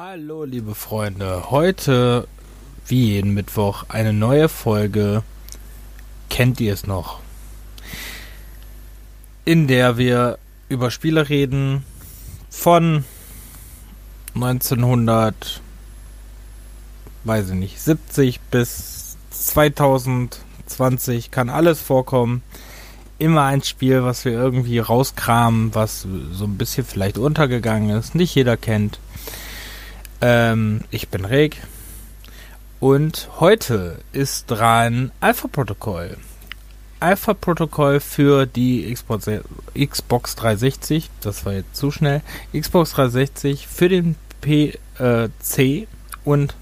Hallo liebe Freunde, heute wie jeden Mittwoch eine neue Folge. Kennt ihr es noch? In der wir über Spiele reden von 1900, weiß ich nicht, 70 bis 2020 kann alles vorkommen. Immer ein Spiel, was wir irgendwie rauskramen, was so ein bisschen vielleicht untergegangen ist, nicht jeder kennt. Ähm, ich bin Reg und heute ist dran Alpha Protokoll. Alpha Protokoll für die Xbox, Xbox 360, das war jetzt zu schnell, Xbox 360 für den PC und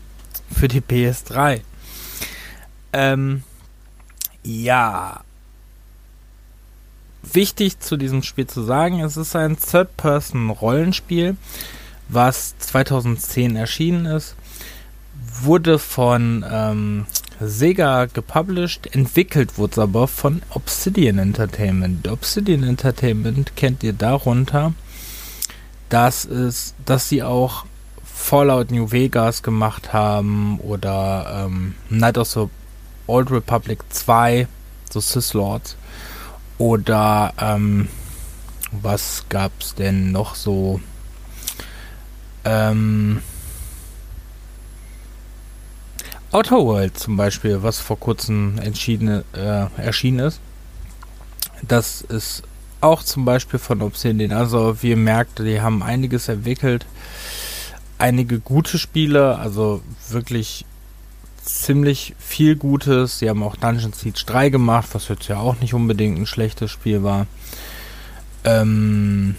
für die PS3. Ähm, ja. Wichtig zu diesem Spiel zu sagen, es ist ein Third-Person-Rollenspiel, was 2010 erschienen ist. Wurde von ähm, Sega gepublished, entwickelt wurde es aber von Obsidian Entertainment. Obsidian Entertainment kennt ihr darunter, dass es, dass sie auch Fallout New Vegas gemacht haben oder ähm, Night of the Old Republic 2, so Sith Lords. Oder ähm, was gab's denn noch so? Ähm, Outer World zum Beispiel, was vor kurzem entschieden, äh, erschienen ist. Das ist auch zum Beispiel von Obsidian. Also wie ihr merkt, die haben einiges entwickelt. Einige gute Spiele, also wirklich ziemlich viel Gutes. Sie haben auch Dungeon Siege 3 gemacht, was jetzt ja auch nicht unbedingt ein schlechtes Spiel war. Ähm,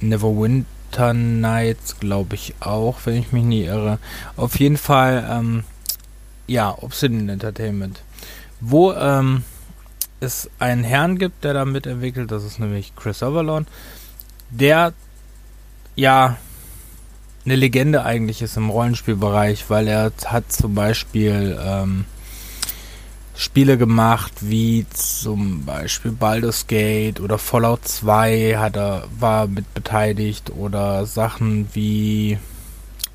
Neverwinter Winter Nights, glaube ich auch, wenn ich mich nie irre. Auf jeden Fall, ähm, ja, Obsidian Entertainment. Wo ähm, es einen Herrn gibt, der da mitentwickelt, das ist nämlich Chris Avalon, der ja eine Legende eigentlich ist im Rollenspielbereich, weil er hat zum Beispiel ähm, Spiele gemacht, wie zum Beispiel Baldur's Gate oder Fallout 2 hat er, war mit beteiligt oder Sachen wie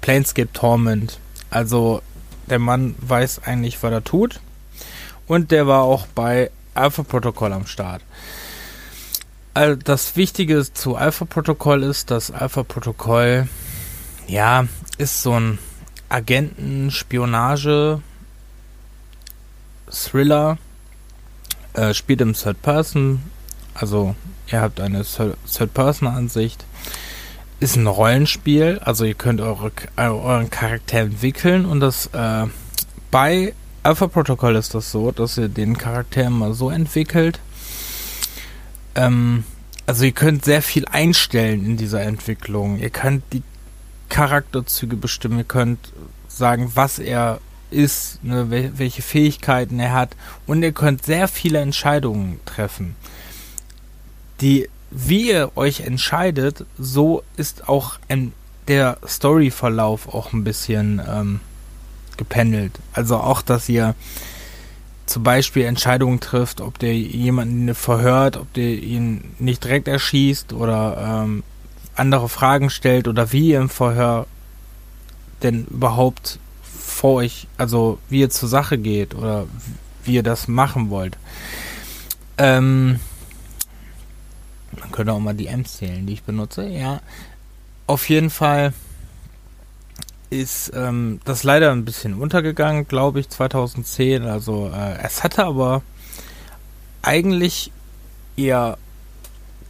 Planescape Torment. Also der Mann weiß eigentlich, was er tut. Und der war auch bei Alpha Protocol am Start. Also das Wichtige zu Alpha Protocol ist, dass Alpha Protocol ja ist so ein Agenten-Spionage- Thriller, äh, spielt im Third Person, also ihr habt eine Third Person Ansicht, ist ein Rollenspiel, also ihr könnt eure, euren Charakter entwickeln. Und das äh, bei Alpha Protocol ist das so, dass ihr den Charakter immer so entwickelt. Ähm, also ihr könnt sehr viel einstellen in dieser Entwicklung. Ihr könnt die Charakterzüge bestimmen, ihr könnt sagen, was er ist, ne, welche Fähigkeiten er hat und ihr könnt sehr viele Entscheidungen treffen. Die, wie ihr euch entscheidet, so ist auch der Storyverlauf auch ein bisschen ähm, gependelt. Also auch, dass ihr zum Beispiel Entscheidungen trifft, ob der jemanden verhört, ob der ihn nicht direkt erschießt oder ähm, andere Fragen stellt oder wie ihr im Verhör denn überhaupt vor euch, also wie ihr zur Sache geht oder wie ihr das machen wollt. Ähm, man könnte auch mal die M's zählen, die ich benutze. Ja, auf jeden Fall ist ähm, das leider ein bisschen untergegangen, glaube ich, 2010. Also äh, es hatte aber eigentlich eher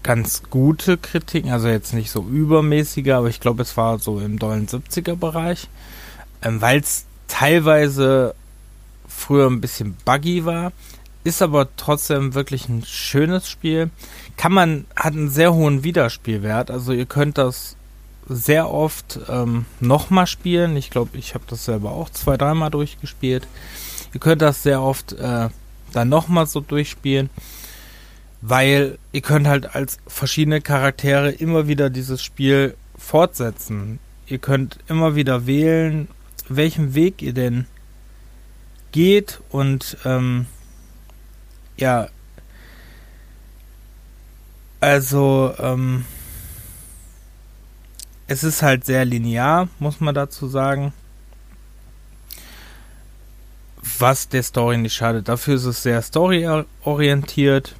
ganz gute Kritiken, also jetzt nicht so übermäßige, aber ich glaube, es war so im dollen 70er Bereich, ähm, weil es teilweise früher ein bisschen buggy war, ist aber trotzdem wirklich ein schönes Spiel. Kann man, hat einen sehr hohen Wiederspielwert, also ihr könnt das sehr oft ähm, nochmal spielen. Ich glaube, ich habe das selber auch zwei, dreimal durchgespielt. Ihr könnt das sehr oft äh, dann nochmal so durchspielen, weil ihr könnt halt als verschiedene Charaktere immer wieder dieses Spiel fortsetzen. Ihr könnt immer wieder wählen, welchen Weg ihr denn geht und ähm, ja, also ähm, es ist halt sehr linear, muss man dazu sagen. Was der Story nicht schadet. Dafür ist es sehr storyorientiert.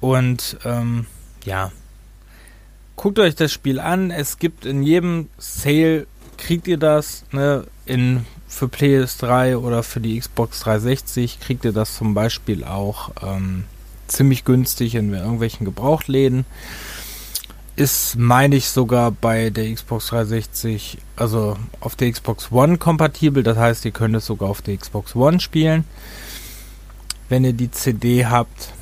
Und ähm, ja, guckt euch das Spiel an. Es gibt in jedem Sale, kriegt ihr das, ne, in, für PS3 oder für die Xbox 360 kriegt ihr das zum Beispiel auch ähm, ziemlich günstig in irgendwelchen Gebrauchtläden. Ist, meine ich, sogar bei der Xbox 360, also auf der Xbox One kompatibel. Das heißt, ihr könnt es sogar auf der Xbox One spielen, wenn ihr die CD habt.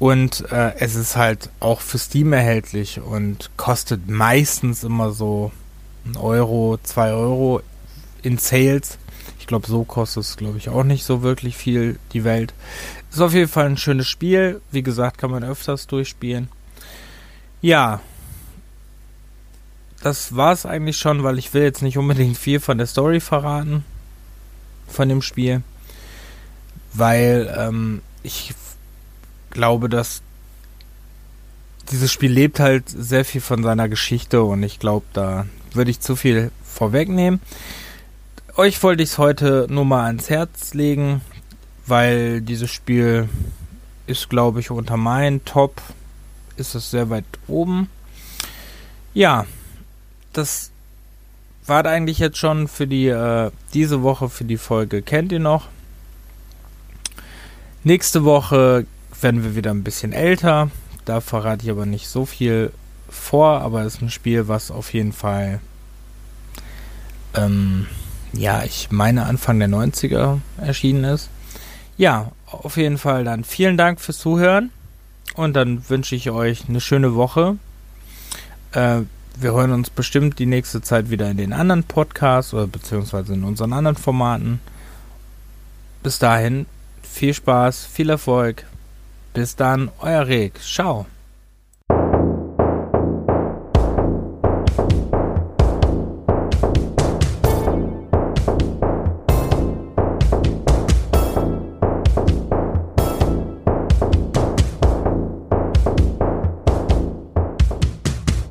Und äh, es ist halt auch für Steam erhältlich und kostet meistens immer so ein Euro, zwei Euro in Sales. Ich glaube, so kostet es, glaube ich, auch nicht so wirklich viel die Welt. Ist auf jeden Fall ein schönes Spiel. Wie gesagt, kann man öfters durchspielen. Ja. Das war es eigentlich schon, weil ich will jetzt nicht unbedingt viel von der Story verraten. Von dem Spiel. Weil ähm, ich glaube, dass dieses Spiel lebt halt sehr viel von seiner Geschichte und ich glaube, da würde ich zu viel vorwegnehmen. Euch wollte ich es heute nur mal ans Herz legen, weil dieses Spiel ist, glaube ich, unter meinen Top ist es sehr weit oben. Ja, das war eigentlich jetzt schon für die äh, diese Woche für die Folge. Kennt ihr noch? Nächste Woche werden wir wieder ein bisschen älter. Da verrate ich aber nicht so viel vor, aber es ist ein Spiel, was auf jeden Fall, ähm, ja, ich meine Anfang der 90er erschienen ist. Ja, auf jeden Fall dann vielen Dank fürs Zuhören und dann wünsche ich euch eine schöne Woche. Äh, wir hören uns bestimmt die nächste Zeit wieder in den anderen Podcasts oder beziehungsweise in unseren anderen Formaten. Bis dahin, viel Spaß, viel Erfolg. Bis dann, euer Reg. Ciao.